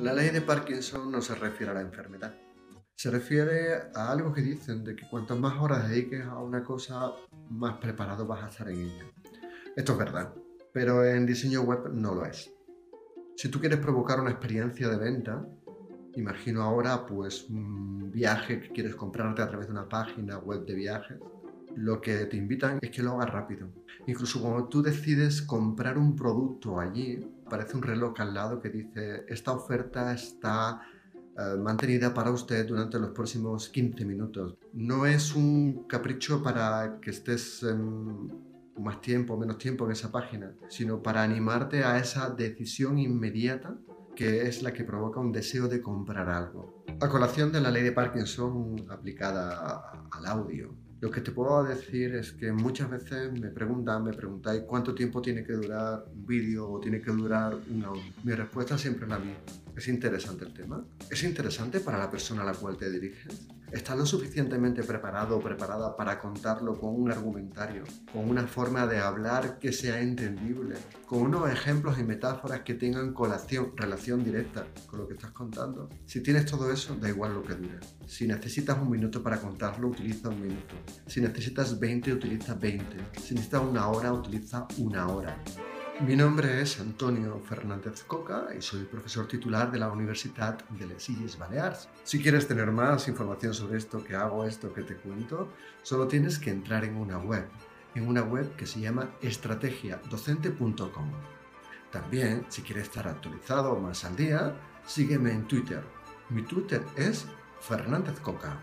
La ley de Parkinson no se refiere a la enfermedad. Se refiere a algo que dicen de que cuantas más horas dediques a una cosa, más preparado vas a estar en ella. Esto es verdad, pero en diseño web no lo es. Si tú quieres provocar una experiencia de venta, imagino ahora pues un viaje que quieres comprarte a través de una página web de viajes, lo que te invitan es que lo hagas rápido. Incluso cuando tú decides comprar un producto allí, aparece un reloj al lado que dice esta oferta está eh, mantenida para usted durante los próximos 15 minutos. No es un capricho para que estés más tiempo o menos tiempo en esa página, sino para animarte a esa decisión inmediata que es la que provoca un deseo de comprar algo. A colación de la ley de Parkinson aplicada al audio, lo que te puedo decir es que muchas veces me preguntan, me preguntáis cuánto tiempo tiene que durar un vídeo o tiene que durar un audio. Mi respuesta siempre es la misma. ¿Es interesante el tema? ¿Es interesante para la persona a la cual te diriges? ¿Estás lo suficientemente preparado o preparada para contarlo con un argumentario, con una forma de hablar que sea entendible, con unos ejemplos y metáforas que tengan relación directa con lo que estás contando? Si tienes todo eso, da igual lo que dure. Si necesitas un minuto para contarlo, utiliza un minuto. Si necesitas 20, utiliza 20. Si necesitas una hora, utiliza una hora. Mi nombre es Antonio Fernández Coca y soy profesor titular de la Universidad de Les Illes Balears. Si quieres tener más información sobre esto que hago, esto que te cuento, solo tienes que entrar en una web, en una web que se llama estrategiadocente.com. También, si quieres estar actualizado más al día, sígueme en Twitter. Mi Twitter es Fernández Coca.